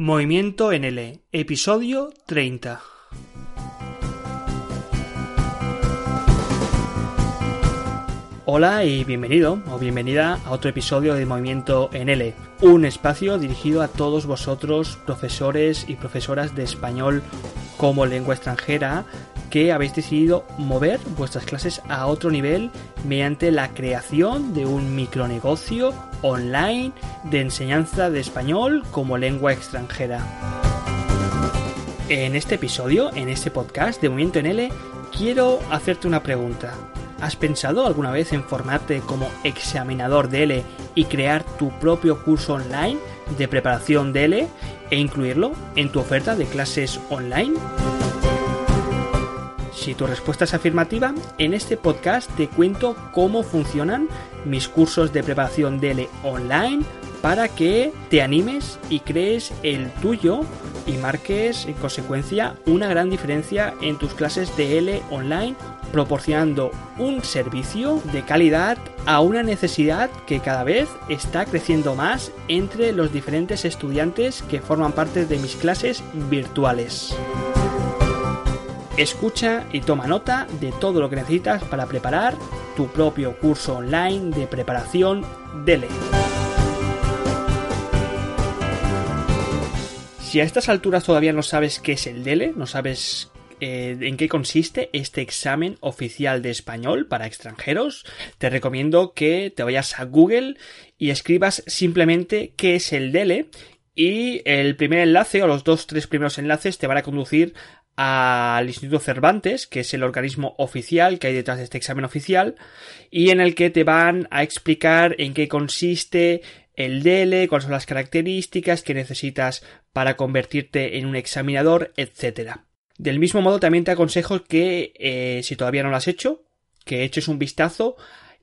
Movimiento NL, episodio 30. Hola y bienvenido o bienvenida a otro episodio de Movimiento NL, un espacio dirigido a todos vosotros, profesores y profesoras de español como lengua extranjera, que habéis decidido mover vuestras clases a otro nivel mediante la creación de un micronegocio online de enseñanza de español como lengua extranjera. En este episodio, en este podcast de Movimiento NL, quiero hacerte una pregunta. ¿Has pensado alguna vez en formarte como examinador DL y crear tu propio curso online de preparación DL e incluirlo en tu oferta de clases online? Si tu respuesta es afirmativa, en este podcast te cuento cómo funcionan mis cursos de preparación DL online para que te animes y crees el tuyo y marques en consecuencia una gran diferencia en tus clases de online proporcionando un servicio de calidad a una necesidad que cada vez está creciendo más entre los diferentes estudiantes que forman parte de mis clases virtuales. Escucha y toma nota de todo lo que necesitas para preparar tu propio curso online de preparación DELE. Si a estas alturas todavía no sabes qué es el DELE, no sabes eh, en qué consiste este examen oficial de español para extranjeros, te recomiendo que te vayas a Google y escribas simplemente qué es el DELE y el primer enlace o los dos tres primeros enlaces te van a conducir al Instituto Cervantes, que es el organismo oficial que hay detrás de este examen oficial, y en el que te van a explicar en qué consiste el DELE, cuáles son las características que necesitas para convertirte en un examinador, etcétera. Del mismo modo, también te aconsejo que, eh, si todavía no lo has hecho, que eches un vistazo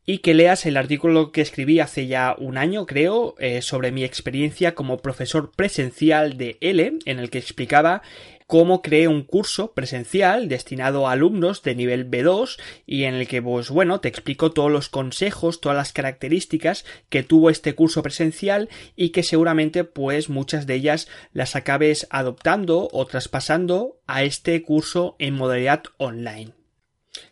y que leas el artículo que escribí hace ya un año, creo, eh, sobre mi experiencia como profesor presencial de L, en el que explicaba cómo creé un curso presencial destinado a alumnos de nivel B2 y en el que pues bueno te explico todos los consejos, todas las características que tuvo este curso presencial y que seguramente pues muchas de ellas las acabes adoptando o traspasando a este curso en modalidad online.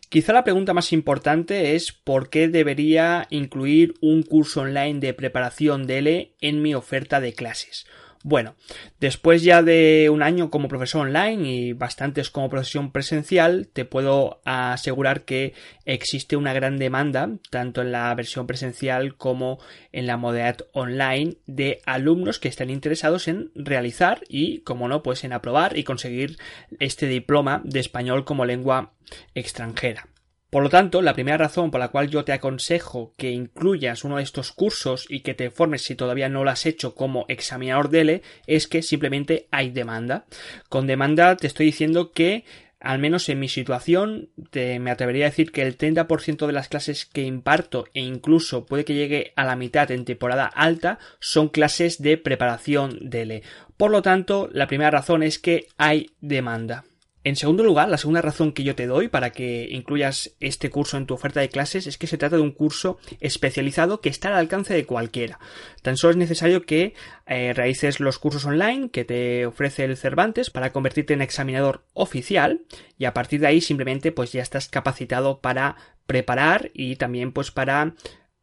Quizá la pregunta más importante es por qué debería incluir un curso online de preparación de L en mi oferta de clases. Bueno, después ya de un año como profesor online y bastantes como profesión presencial, te puedo asegurar que existe una gran demanda, tanto en la versión presencial como en la modalidad online, de alumnos que están interesados en realizar y, como no, pues en aprobar y conseguir este diploma de español como lengua extranjera. Por lo tanto, la primera razón por la cual yo te aconsejo que incluyas uno de estos cursos y que te formes si todavía no lo has hecho como examinador DELE es que simplemente hay demanda. Con demanda te estoy diciendo que al menos en mi situación, me atrevería a decir que el 30% de las clases que imparto e incluso puede que llegue a la mitad en temporada alta son clases de preparación DELE. Por lo tanto, la primera razón es que hay demanda. En segundo lugar, la segunda razón que yo te doy para que incluyas este curso en tu oferta de clases es que se trata de un curso especializado que está al alcance de cualquiera. Tan solo es necesario que eh, realices los cursos online que te ofrece el Cervantes para convertirte en examinador oficial y a partir de ahí simplemente pues ya estás capacitado para preparar y también pues para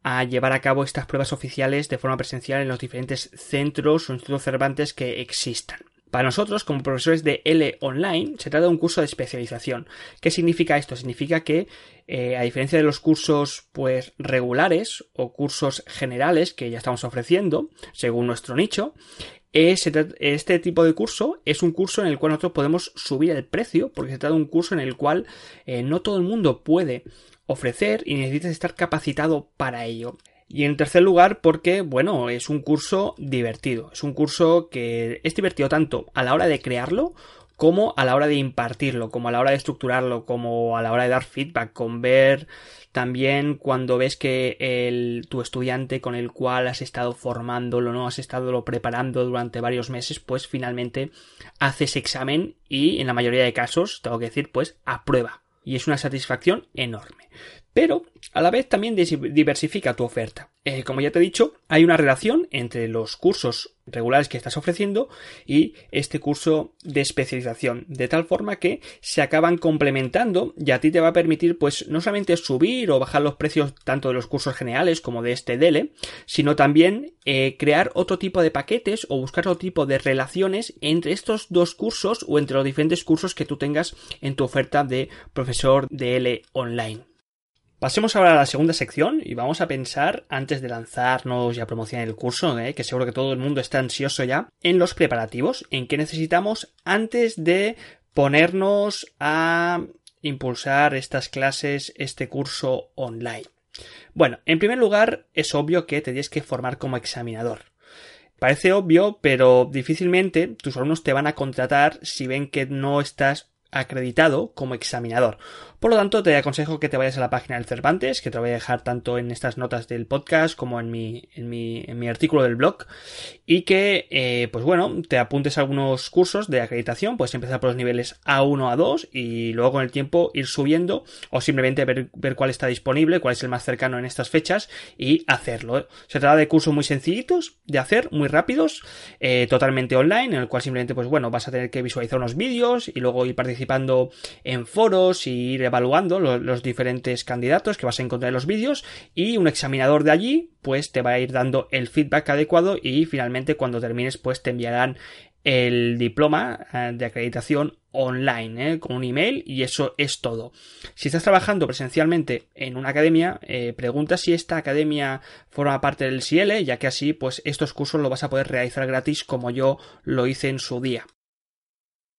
a llevar a cabo estas pruebas oficiales de forma presencial en los diferentes centros o institutos Cervantes que existan. Para nosotros, como profesores de L Online, se trata de un curso de especialización. ¿Qué significa esto? Significa que, eh, a diferencia de los cursos, pues, regulares o cursos generales que ya estamos ofreciendo, según nuestro nicho, este tipo de curso es un curso en el cual nosotros podemos subir el precio, porque se trata de un curso en el cual eh, no todo el mundo puede ofrecer y necesitas estar capacitado para ello. Y en tercer lugar, porque, bueno, es un curso divertido. Es un curso que es divertido tanto a la hora de crearlo como a la hora de impartirlo, como a la hora de estructurarlo, como a la hora de dar feedback, con ver también cuando ves que el, tu estudiante con el cual has estado formándolo, no has estado preparando durante varios meses, pues finalmente haces examen y en la mayoría de casos, tengo que decir, pues aprueba. Y es una satisfacción enorme. Pero a la vez también diversifica tu oferta. Eh, como ya te he dicho, hay una relación entre los cursos regulares que estás ofreciendo y este curso de especialización, de tal forma que se acaban complementando y a ti te va a permitir pues no solamente subir o bajar los precios tanto de los cursos generales como de este DELE, sino también eh, crear otro tipo de paquetes o buscar otro tipo de relaciones entre estos dos cursos o entre los diferentes cursos que tú tengas en tu oferta de profesor DL online. Pasemos ahora a la segunda sección y vamos a pensar, antes de lanzarnos y a promocionar el curso, ¿eh? que seguro que todo el mundo está ansioso ya, en los preparativos, en qué necesitamos antes de ponernos a impulsar estas clases, este curso online. Bueno, en primer lugar, es obvio que te tienes que formar como examinador. Parece obvio, pero difícilmente tus alumnos te van a contratar si ven que no estás acreditado como examinador. Por lo tanto, te aconsejo que te vayas a la página del Cervantes, que te voy a dejar tanto en estas notas del podcast como en mi, en mi, artículo del blog, y que, eh, pues bueno, te apuntes a algunos cursos de acreditación, puedes empezar por los niveles A1, A2 y luego con el tiempo ir subiendo o simplemente ver, ver cuál está disponible, cuál es el más cercano en estas fechas y hacerlo. Se trata de cursos muy sencillitos de hacer, muy rápidos, eh, totalmente online, en el cual simplemente, pues bueno, vas a tener que visualizar unos vídeos y luego ir participando en foros y ir evaluando los, diferentes candidatos que vas a encontrar en los vídeos y un examinador de allí pues te va a ir dando el feedback adecuado y finalmente cuando termines pues te enviarán el diploma eh, de acreditación online eh, con un email y eso es todo. Si estás trabajando presencialmente en una academia, eh, pregunta si esta academia forma parte del CIELE, ya que así pues estos cursos lo vas a poder realizar gratis como yo lo hice en su día.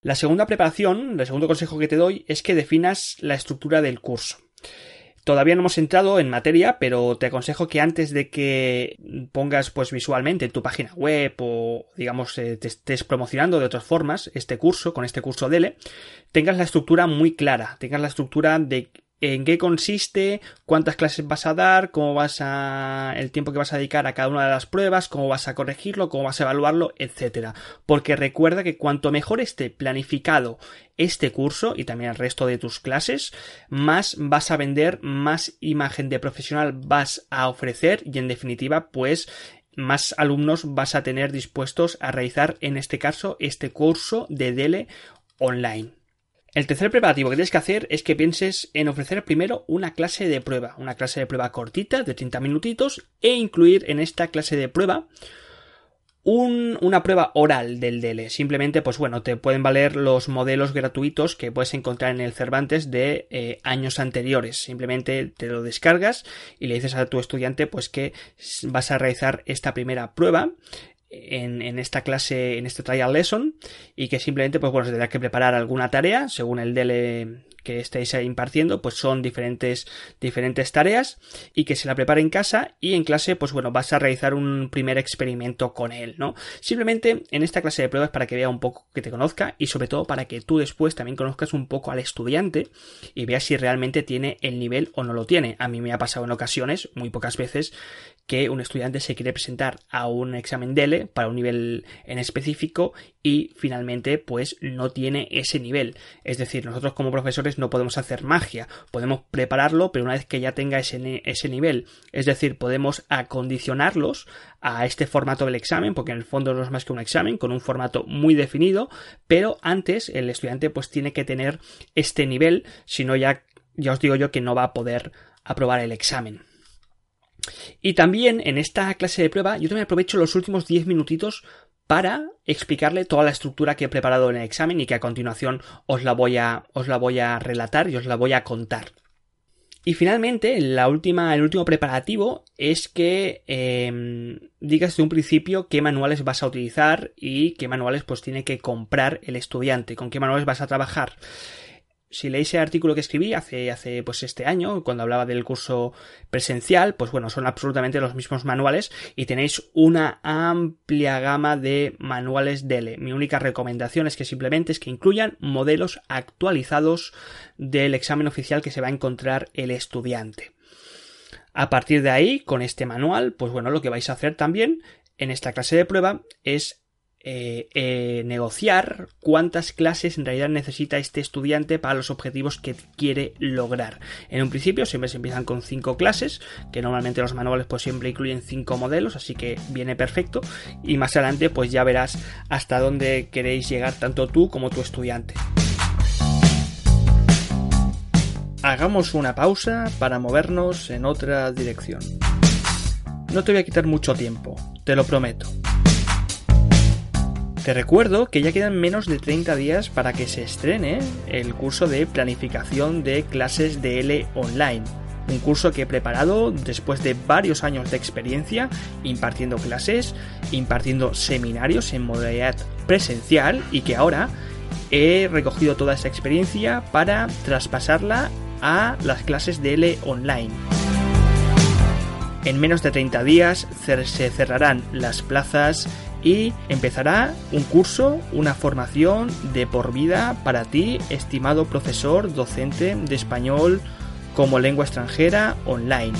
La segunda preparación, el segundo consejo que te doy es que definas la estructura del curso. Todavía no hemos entrado en materia, pero te aconsejo que antes de que pongas pues visualmente en tu página web o digamos eh, te estés promocionando de otras formas este curso con este curso DELE, tengas la estructura muy clara, tengas la estructura de en qué consiste, cuántas clases vas a dar, cómo vas a, el tiempo que vas a dedicar a cada una de las pruebas, cómo vas a corregirlo, cómo vas a evaluarlo, etcétera. Porque recuerda que cuanto mejor esté planificado este curso y también el resto de tus clases, más vas a vender, más imagen de profesional vas a ofrecer y en definitiva, pues más alumnos vas a tener dispuestos a realizar en este caso este curso de DELE online. El tercer preparativo que tienes que hacer es que pienses en ofrecer primero una clase de prueba, una clase de prueba cortita de 30 minutitos e incluir en esta clase de prueba una prueba oral del DELE. Simplemente, pues bueno, te pueden valer los modelos gratuitos que puedes encontrar en el Cervantes de eh, años anteriores. Simplemente te lo descargas y le dices a tu estudiante pues que vas a realizar esta primera prueba en, esta clase, en este trial lesson, y que simplemente, pues bueno, se tendrá que preparar alguna tarea según el DL que estáis impartiendo, pues son diferentes, diferentes tareas y que se la prepare en casa y en clase, pues bueno, vas a realizar un primer experimento con él, ¿no? Simplemente en esta clase de pruebas para que vea un poco, que te conozca y sobre todo para que tú después también conozcas un poco al estudiante y veas si realmente tiene el nivel o no lo tiene. A mí me ha pasado en ocasiones, muy pocas veces, que un estudiante se quiere presentar a un examen DELE para un nivel en específico y finalmente pues no tiene ese nivel. Es decir, nosotros como profesores no podemos hacer magia, podemos prepararlo, pero una vez que ya tenga ese, ese nivel, es decir, podemos acondicionarlos a este formato del examen, porque en el fondo no es más que un examen con un formato muy definido, pero antes el estudiante pues tiene que tener este nivel, si no ya, ya os digo yo que no va a poder aprobar el examen. Y también en esta clase de prueba yo también aprovecho los últimos 10 minutitos para explicarle toda la estructura que he preparado en el examen y que a continuación os la voy a, os la voy a relatar y os la voy a contar. Y finalmente, la última, el último preparativo es que em, digas desde un principio qué manuales vas a utilizar y qué manuales pues tiene que comprar el estudiante, con qué manuales vas a trabajar si leéis el artículo que escribí hace, hace pues este año, cuando hablaba del curso presencial, pues bueno, son absolutamente los mismos manuales y tenéis una amplia gama de manuales DELE. Mi única recomendación es que simplemente es que incluyan modelos actualizados del examen oficial que se va a encontrar el estudiante. A partir de ahí, con este manual, pues bueno, lo que vais a hacer también en esta clase de prueba es eh, eh, negociar cuántas clases en realidad necesita este estudiante para los objetivos que quiere lograr. En un principio siempre se empiezan con cinco clases, que normalmente los manuales pues siempre incluyen cinco modelos, así que viene perfecto. Y más adelante pues ya verás hasta dónde queréis llegar tanto tú como tu estudiante. Hagamos una pausa para movernos en otra dirección. No te voy a quitar mucho tiempo, te lo prometo. Te recuerdo que ya quedan menos de 30 días para que se estrene el curso de planificación de clases de L online. Un curso que he preparado después de varios años de experiencia impartiendo clases, impartiendo seminarios en modalidad presencial y que ahora he recogido toda esa experiencia para traspasarla a las clases de L online. En menos de 30 días se cerrarán las plazas y empezará un curso, una formación de por vida para ti, estimado profesor, docente de español como lengua extranjera online.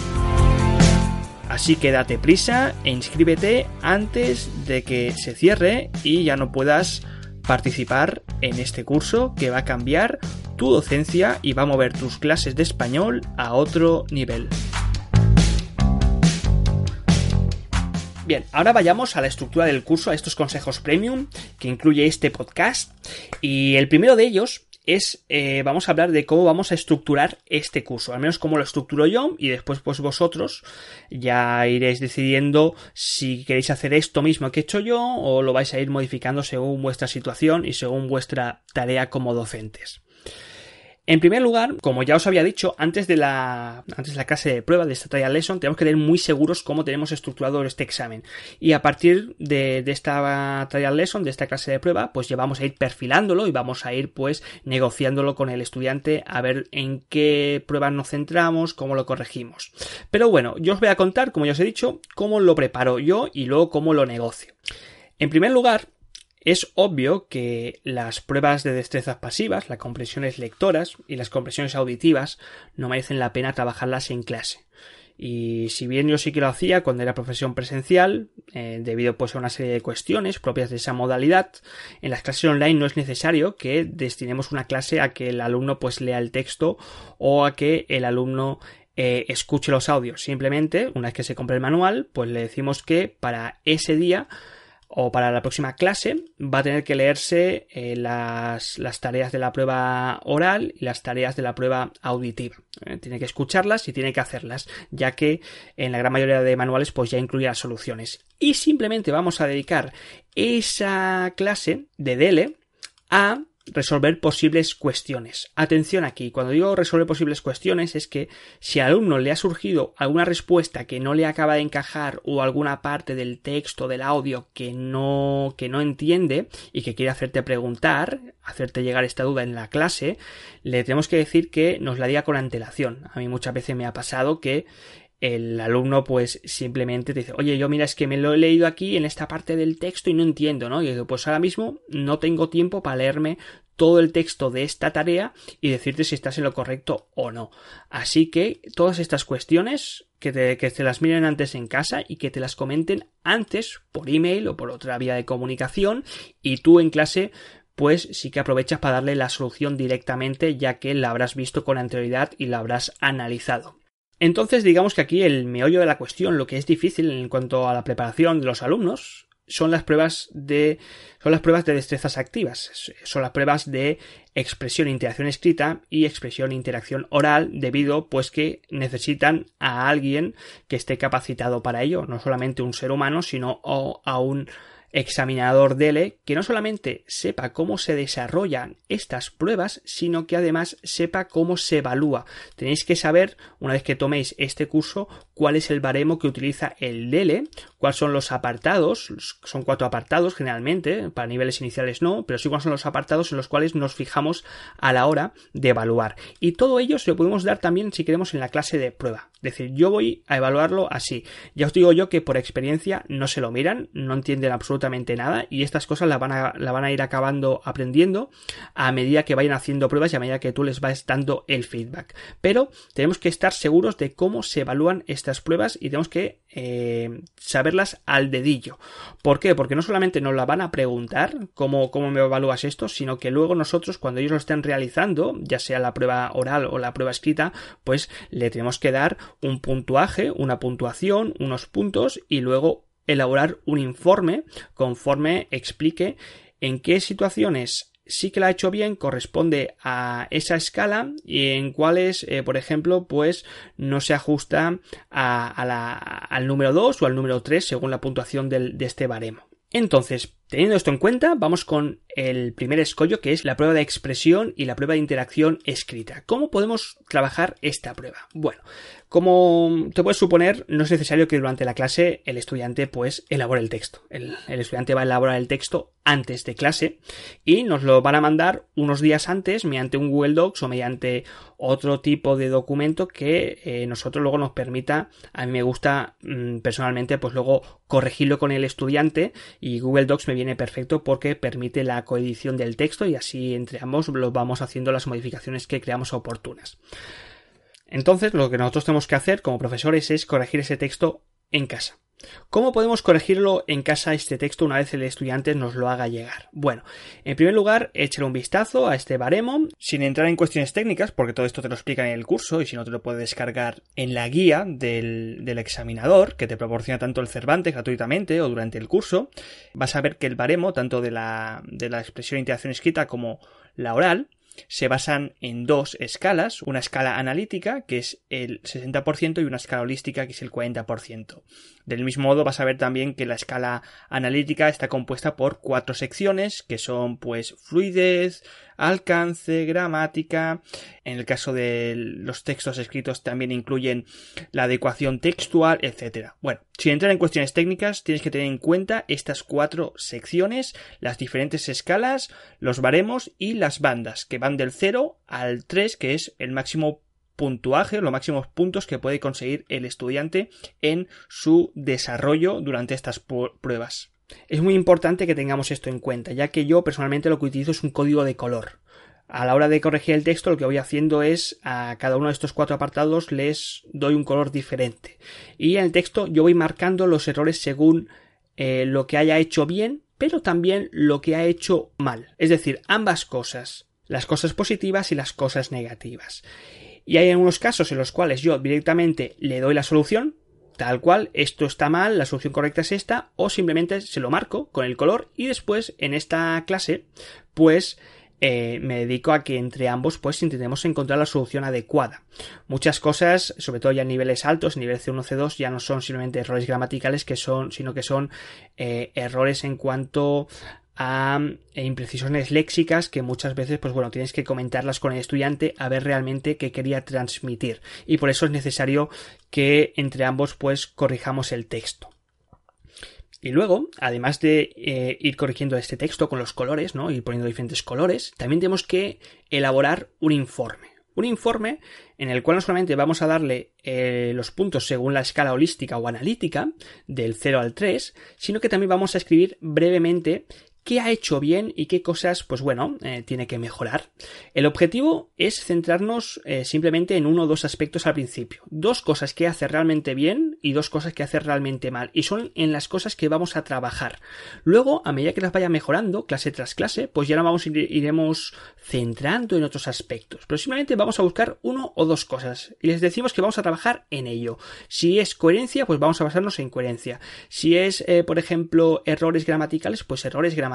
Así que date prisa e inscríbete antes de que se cierre y ya no puedas participar en este curso que va a cambiar tu docencia y va a mover tus clases de español a otro nivel. Bien, ahora vayamos a la estructura del curso, a estos consejos premium que incluye este podcast. Y el primero de ellos es, eh, vamos a hablar de cómo vamos a estructurar este curso, al menos cómo lo estructuro yo y después pues vosotros ya iréis decidiendo si queréis hacer esto mismo que he hecho yo o lo vais a ir modificando según vuestra situación y según vuestra tarea como docentes. En primer lugar, como ya os había dicho, antes de la, antes de la clase de prueba de esta trial lesson, tenemos que tener muy seguros cómo tenemos estructurado este examen. Y a partir de, de esta trial lesson, de esta clase de prueba, pues ya vamos a ir perfilándolo y vamos a ir pues negociándolo con el estudiante a ver en qué pruebas nos centramos, cómo lo corregimos. Pero bueno, yo os voy a contar, como ya os he dicho, cómo lo preparo yo y luego cómo lo negocio. En primer lugar, es obvio que las pruebas de destrezas pasivas, las compresiones lectoras y las compresiones auditivas no merecen la pena trabajarlas en clase. Y si bien yo sí que lo hacía cuando era profesión presencial, eh, debido pues a una serie de cuestiones propias de esa modalidad, en las clases online no es necesario que destinemos una clase a que el alumno pues lea el texto o a que el alumno eh, escuche los audios. Simplemente, una vez que se compre el manual, pues le decimos que para ese día o para la próxima clase va a tener que leerse eh, las, tareas de la prueba oral y las tareas de la prueba auditiva. Eh, tiene que escucharlas y tiene que hacerlas, ya que en la gran mayoría de manuales pues ya incluye las soluciones. Y simplemente vamos a dedicar esa clase de DELE a resolver posibles cuestiones. Atención aquí, cuando digo resolver posibles cuestiones es que si al alumno le ha surgido alguna respuesta que no le acaba de encajar o alguna parte del texto, del audio que no, que no entiende y que quiere hacerte preguntar, hacerte llegar esta duda en la clase, le tenemos que decir que nos la diga con antelación. A mí muchas veces me ha pasado que el alumno pues simplemente te dice, oye, yo mira, es que me lo he leído aquí en esta parte del texto y no entiendo, ¿no? Y digo, pues ahora mismo no tengo tiempo para leerme todo el texto de esta tarea y decirte si estás en lo correcto o no. Así que todas estas cuestiones que te, que te las miren antes en casa y que te las comenten antes por email o por otra vía de comunicación y tú en clase pues sí que aprovechas para darle la solución directamente ya que la habrás visto con anterioridad y la habrás analizado. Entonces, digamos que aquí el meollo de la cuestión, lo que es difícil en cuanto a la preparación de los alumnos, son las pruebas de son las pruebas de destrezas activas, son las pruebas de expresión e interacción escrita y expresión e interacción oral debido pues que necesitan a alguien que esté capacitado para ello, no solamente un ser humano, sino a un examinador DELE que no solamente sepa cómo se desarrollan estas pruebas, sino que además sepa cómo se evalúa. Tenéis que saber, una vez que toméis este curso, cuál es el baremo que utiliza el DELE, cuáles son los apartados, son cuatro apartados generalmente, para niveles iniciales no, pero sí cuáles son los apartados en los cuales nos fijamos a la hora de evaluar. Y todo ello se lo podemos dar también si queremos en la clase de prueba. Es decir, yo voy a evaluarlo así. Ya os digo yo que por experiencia no se lo miran, no entienden absolutamente nada y estas cosas las van a, la van a ir acabando aprendiendo a medida que vayan haciendo pruebas y a medida que tú les vas dando el feedback. Pero tenemos que estar seguros de cómo se evalúan estas pruebas y tenemos que eh, saber al dedillo. ¿Por qué? Porque no solamente nos la van a preguntar cómo, cómo me evalúas esto, sino que luego nosotros, cuando ellos lo estén realizando, ya sea la prueba oral o la prueba escrita, pues le tenemos que dar un puntuaje, una puntuación, unos puntos y luego elaborar un informe conforme explique en qué situaciones sí que la ha hecho bien, corresponde a esa escala y en cuales, eh, por ejemplo, pues no se ajusta al número 2 o al número 3 según la puntuación de este baremo. Entonces, teniendo esto en cuenta, vamos con el primer escollo que es la prueba de expresión y la prueba de interacción escrita. ¿Cómo podemos trabajar esta prueba? Bueno, como te puedes suponer, no es necesario que durante la clase el estudiante pues elabore el texto. El, estudiante va a elaborar el texto antes de clase y nos lo van a mandar unos días antes mediante un Google Docs o mediante otro tipo de documento que eh, nosotros luego nos permita, a mí me gusta mm, personalmente pues luego corregirlo con el estudiante y Google Docs me viene perfecto porque permite la coedición del texto y así entre ambos lo vamos haciendo las modificaciones que creamos oportunas. Entonces, lo que nosotros tenemos que hacer como profesores es corregir ese texto en casa. ¿Cómo podemos corregirlo en casa este texto una vez el estudiante nos lo haga llegar? Bueno, en primer lugar, échale un vistazo a este baremo, sin entrar en cuestiones técnicas, porque todo esto te lo explica en el curso y si no te lo puedes descargar en la guía del, examinador, que te proporciona tanto el Cervantes gratuitamente o durante el curso. Vas a ver que el baremo, tanto de la, de la expresión de interacción escrita como la oral, se basan en dos escalas, una escala analítica, que es el 60%, y una escala holística, que es el 40%. Del mismo modo vas a ver también que la escala analítica está compuesta por cuatro secciones, que son pues fluidez, alcance, gramática. En el caso de los textos escritos también incluyen la adecuación textual, etc. Bueno, sin entrar en cuestiones técnicas, tienes que tener en cuenta estas cuatro secciones, las diferentes escalas, los baremos y las bandas, que van del 0 al 3, que es el máximo puntuaje, los máximos puntos que puede conseguir el estudiante en su desarrollo durante estas pruebas. Es muy importante que tengamos esto en cuenta, ya que yo personalmente lo que utilizo es un código de color. A la hora de corregir el texto, lo que voy haciendo es a cada uno de estos cuatro apartados les doy un color diferente. Y en el texto yo voy marcando los errores según eh, lo que haya hecho bien, pero también lo que ha hecho mal. Es decir, ambas cosas. Las cosas positivas y las cosas negativas. Y hay algunos casos en los cuales yo directamente le doy la solución, tal cual, esto está mal, la solución correcta es esta, o simplemente se lo marco con el color y después en esta clase, pues eh, me dedico a que entre ambos pues intentemos encontrar la solución adecuada. Muchas cosas, sobre todo ya en niveles altos, nivel C1, C2, ya no son simplemente errores gramaticales que son, sino que son eh, errores en cuanto a eh, imprecisiones léxicas que muchas veces, pues bueno, tienes que comentarlas con el estudiante a ver realmente qué quería transmitir. Y por eso es necesario que entre ambos, pues, corrijamos el texto. Y luego, además de eh, ir corrigiendo este texto con los colores, ¿no? Ir poniendo diferentes colores, también tenemos que elaborar un informe. Un informe en el cual no solamente vamos a darle eh, los puntos según la escala holística o analítica, del 0 al 3, sino que también vamos a escribir brevemente qué ha hecho bien y qué cosas, pues bueno, eh, tiene que mejorar. El objetivo es centrarnos eh, simplemente en uno o dos aspectos al principio. Dos cosas que hace realmente bien y dos cosas que hace realmente mal. Y son en las cosas que vamos a trabajar. Luego, a medida que las vaya mejorando, clase tras clase, pues ya no vamos iremos centrando en otros aspectos. Pero simplemente vamos a buscar uno o dos cosas. Y les decimos que vamos a trabajar en ello. Si es coherencia, pues vamos a basarnos en coherencia. Si es, eh, por ejemplo, errores gramaticales, pues errores gramaticales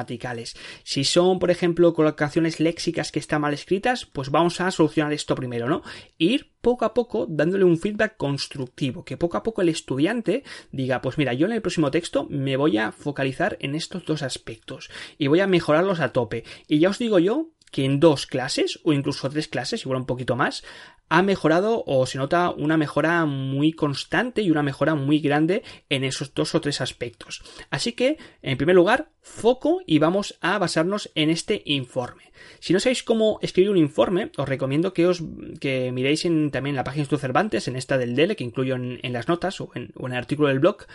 si son, por ejemplo, colocaciones léxicas que están mal escritas, pues vamos a solucionar esto primero, ¿no? Ir poco a poco dándole un feedback constructivo, que poco a poco el estudiante diga, pues mira, yo en el próximo texto me voy a focalizar en estos dos aspectos y voy a mejorarlos a tope. Y ya os digo yo que en dos clases o incluso tres clases, igual un poquito más, ha mejorado o se nota una mejora muy constante y una mejora muy grande en esos dos o tres aspectos. Así que, en primer lugar, foco y vamos a basarnos en este informe. Si no sabéis cómo escribir un informe, os recomiendo que os que miréis en, también la página de Cervantes, en esta del DELE, que incluyo en, las notas o en, o en el artículo del blog,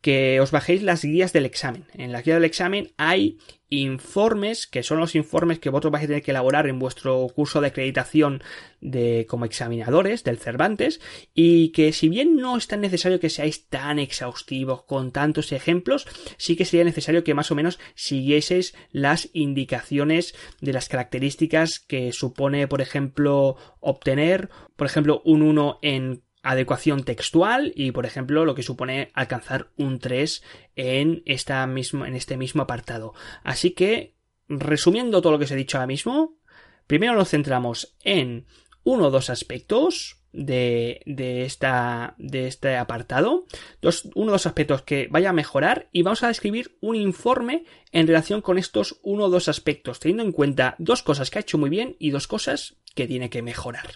que os bajéis las guías del examen. En la guía del examen hay informes, que son los informes que vosotros vais a tener que elaborar en vuestro curso de acreditación de como examinadores del Cervantes y que si bien no es tan necesario que seáis tan exhaustivos con tantos ejemplos, sí que sería necesario que más o menos siguieseis las indicaciones de las características que supone, por ejemplo, obtener, por ejemplo, un 1 en adecuación textual y, por ejemplo, lo que supone alcanzar un 3 en, esta en este mismo apartado. Así que, resumiendo todo lo que os he dicho ahora mismo, primero nos centramos en uno o dos aspectos de, de, esta, de este apartado, dos, uno o dos aspectos que vaya a mejorar y vamos a describir un informe en relación con estos uno o dos aspectos, teniendo en cuenta dos cosas que ha hecho muy bien y dos cosas que tiene que mejorar.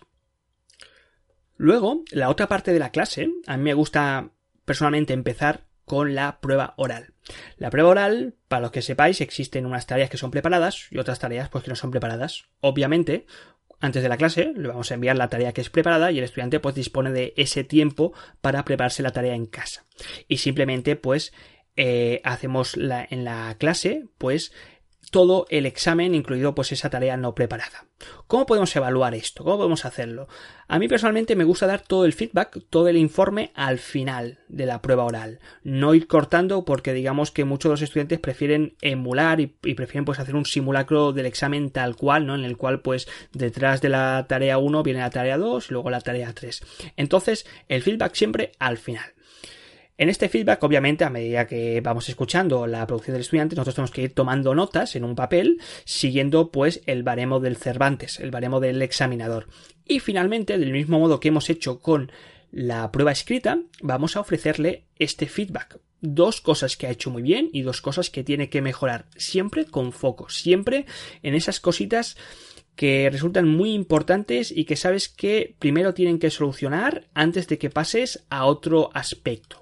Luego, la otra parte de la clase, a mí me gusta personalmente empezar con la prueba oral. La prueba oral, para los que sepáis, existen unas tareas que son preparadas y otras tareas pues que no son preparadas. Obviamente, antes de la clase le vamos a enviar la tarea que es preparada y el estudiante pues dispone de ese tiempo para prepararse la tarea en casa. Y simplemente pues eh, hacemos la, en la clase pues todo el examen, incluido pues esa tarea no preparada. ¿Cómo podemos evaluar esto? ¿Cómo podemos hacerlo? A mí personalmente me gusta dar todo el feedback, todo el informe al final de la prueba oral. No ir cortando porque digamos que muchos de los estudiantes prefieren emular y, prefieren pues hacer un simulacro del examen tal cual, ¿no? En el cual pues detrás de la tarea 1 viene la tarea 2 y luego la tarea 3. Entonces el feedback siempre al final. En este feedback, obviamente, a medida que vamos escuchando la producción del estudiante, nosotros tenemos que ir tomando notas en un papel, siguiendo pues el baremo del Cervantes, el baremo del examinador. Y finalmente, del mismo modo que hemos hecho con la prueba escrita, vamos a ofrecerle este feedback. Dos cosas que ha hecho muy bien y dos cosas que tiene que mejorar. Siempre con foco, siempre en esas cositas que resultan muy importantes y que sabes que primero tienen que solucionar antes de que pases a otro aspecto.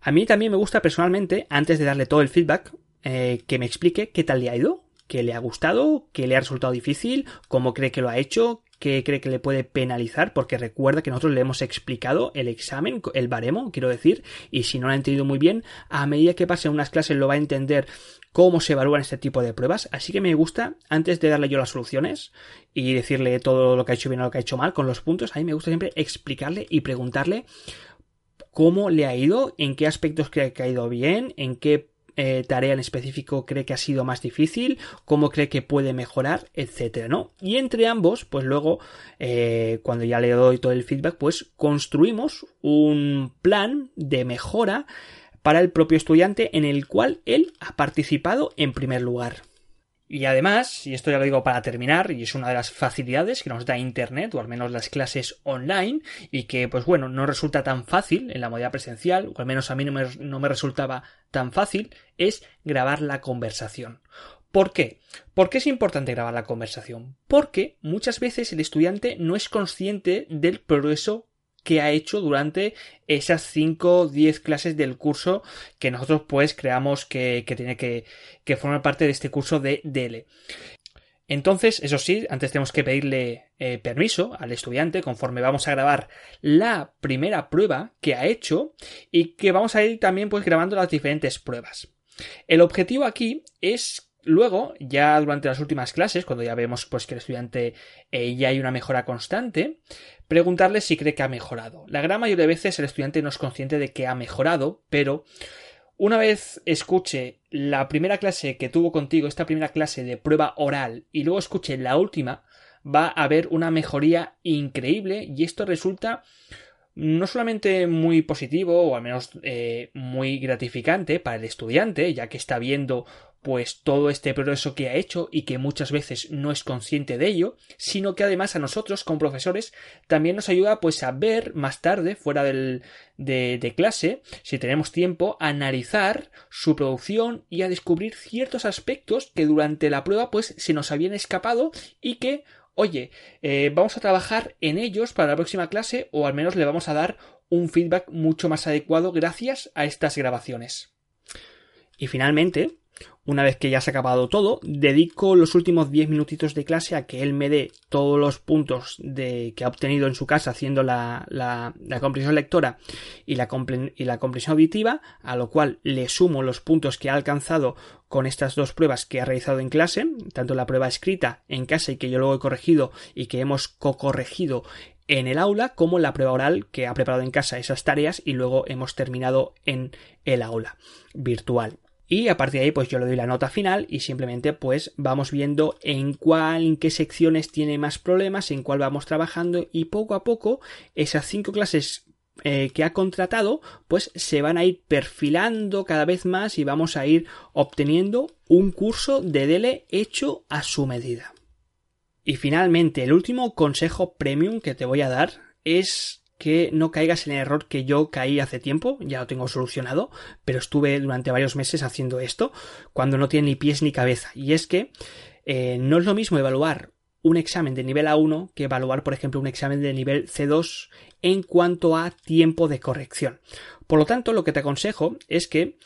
A mí también me gusta personalmente, antes de darle todo el feedback, eh, que me explique qué tal le ha ido, qué le ha gustado, qué le ha resultado difícil, cómo cree que lo ha hecho, qué cree que le puede penalizar, porque recuerda que nosotros le hemos explicado el examen, el baremo, quiero decir, y si no lo ha entendido muy bien, a medida que pase unas clases lo va a entender cómo se evalúan este tipo de pruebas, así que me gusta, antes de darle yo las soluciones y decirle todo lo que ha hecho bien o lo que ha hecho mal con los puntos, a mí me gusta siempre explicarle y preguntarle cómo le ha ido, en qué aspectos cree que ha ido bien, en qué eh, tarea en específico cree que ha sido más difícil, cómo cree que puede mejorar, etcétera, ¿no? Y entre ambos, pues luego, eh, cuando ya le doy todo el feedback, pues construimos un plan de mejora para el propio estudiante en el cual él ha participado en primer lugar. Y además, y esto ya lo digo para terminar, y es una de las facilidades que nos da Internet, o al menos las clases online, y que, pues bueno, no resulta tan fácil en la modalidad presencial, o al menos a mí no me, no me resultaba tan fácil, es grabar la conversación. ¿Por qué? ¿Por qué es importante grabar la conversación? Porque muchas veces el estudiante no es consciente del progreso que ha hecho durante esas 5 o 10 clases del curso que nosotros pues creamos que, tiene que, que, formar parte de este curso de DL. Entonces, eso sí, antes tenemos que pedirle eh, permiso al estudiante conforme vamos a grabar la primera prueba que ha hecho y que vamos a ir también pues grabando las diferentes pruebas. El objetivo aquí es Luego, ya durante las últimas clases, cuando ya vemos pues que el estudiante eh, ya hay una mejora constante, preguntarle si cree que ha mejorado. La gran mayoría de veces el estudiante no es consciente de que ha mejorado, pero una vez escuche la primera clase que tuvo contigo, esta primera clase de prueba oral, y luego escuche la última, va a haber una mejoría increíble y esto resulta no solamente muy positivo o al menos eh, muy gratificante para el estudiante, ya que está viendo pues todo este progreso que ha hecho y que muchas veces no es consciente de ello, sino que además a nosotros como profesores también nos ayuda pues a ver más tarde fuera del, de, clase, si tenemos tiempo, a analizar su producción y a descubrir ciertos aspectos que durante la prueba pues se nos habían escapado y que oye, eh, vamos a trabajar en ellos para la próxima clase o al menos le vamos a dar un feedback mucho más adecuado gracias a estas grabaciones. Y finalmente, una vez que ya se ha acabado todo, dedico los últimos 10 minutitos de clase a que él me dé todos los puntos de, que ha obtenido en su casa haciendo la, la, comprensión lectora y la, y la comprensión auditiva, a lo cual le sumo los puntos que ha alcanzado con estas dos pruebas que ha realizado en clase, tanto la prueba escrita en casa y que yo luego he corregido y que hemos co-corregido en el aula, como la prueba oral que ha preparado en casa esas tareas y luego hemos terminado en el aula virtual. Y a partir de ahí, pues yo le doy la nota final y simplemente pues vamos viendo en cuál, en qué secciones tiene más problemas, en cuál vamos trabajando y poco a poco esas cinco clases eh, que ha contratado, pues se van a ir perfilando cada vez más y vamos a ir obteniendo un curso de DELE hecho a su medida. Y finalmente, el último consejo premium que te voy a dar es que no caigas en el error que yo caí hace tiempo, ya lo tengo solucionado, pero estuve durante varios meses haciendo esto cuando no tiene ni pies ni cabeza. Y es que eh, no es lo mismo evaluar un examen de nivel A1 que evaluar, por ejemplo, un examen de nivel C2 en cuanto a tiempo de corrección. Por lo tanto, lo que te aconsejo es que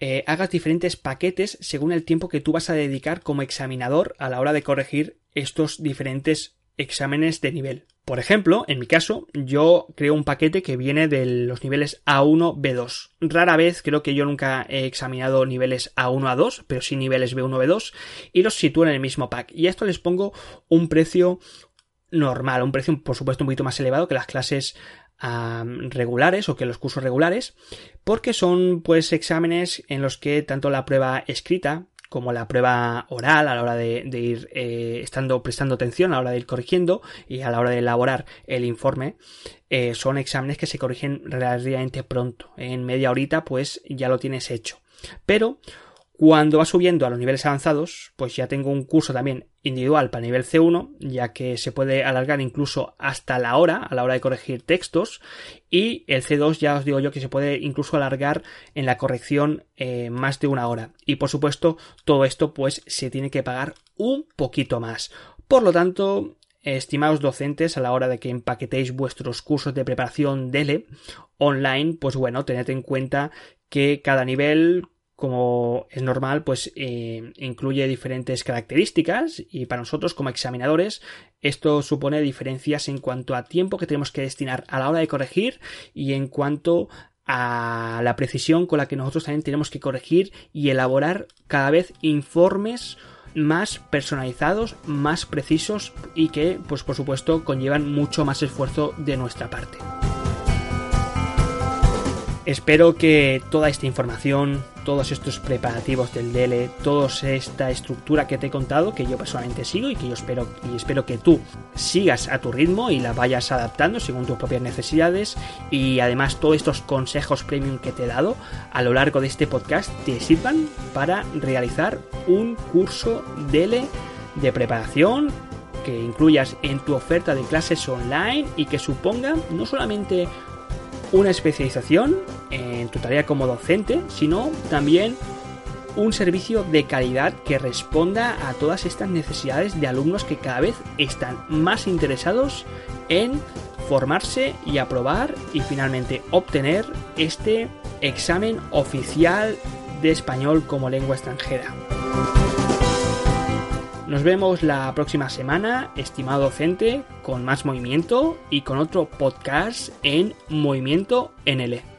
eh, hagas diferentes paquetes según el tiempo que tú vas a dedicar como examinador a la hora de corregir estos diferentes exámenes de nivel. Por ejemplo, en mi caso, yo creo un paquete que viene de los niveles A1, B2. Rara vez, creo que yo nunca he examinado niveles A1, A2, pero sí niveles B1, B2, y los sitúo en el mismo pack. Y a esto les pongo un precio normal, un precio por supuesto un poquito más elevado que las clases regulares o que los cursos regulares, porque son pues exámenes en los que tanto la prueba escrita como la prueba oral a la hora de, ir eh, estando prestando atención a la hora de ir corrigiendo y a la hora de elaborar el informe eh, son exámenes que se corrigen relativamente pronto. En media horita pues ya lo tienes hecho. Pero cuando va subiendo a los niveles avanzados, pues ya tengo un curso también individual para nivel C1, ya que se puede alargar incluso hasta la hora, a la hora de corregir textos, y el C2 ya os digo yo que se puede incluso alargar en la corrección eh, más de una hora. Y por supuesto, todo esto pues se tiene que pagar un poquito más. Por lo tanto, estimados docentes, a la hora de que empaquetéis vuestros cursos de preparación DELE online, pues bueno, tened en cuenta que cada nivel como es normal, pues eh, incluye diferentes características y para nosotros como examinadores esto supone diferencias en cuanto a tiempo que tenemos que destinar a la hora de corregir y en cuanto a la precisión con la que nosotros también tenemos que corregir y elaborar cada vez informes más personalizados, más precisos y que, pues por supuesto, conllevan mucho más esfuerzo de nuestra parte. Espero que toda esta información, todos estos preparativos del DL, toda esta estructura que te he contado, que yo personalmente sigo y que yo espero y espero que tú sigas a tu ritmo y la vayas adaptando según tus propias necesidades. Y además todos estos consejos premium que te he dado a lo largo de este podcast te sirvan para realizar un curso DL de preparación que incluyas en tu oferta de clases online y que suponga no solamente una especialización en tu tarea como docente, sino también un servicio de calidad que responda a todas estas necesidades de alumnos que cada vez están más interesados en formarse y aprobar y finalmente obtener este examen oficial de español como lengua extranjera. Nos vemos la próxima semana, estimado docente, con más movimiento y con otro podcast en Movimiento NL.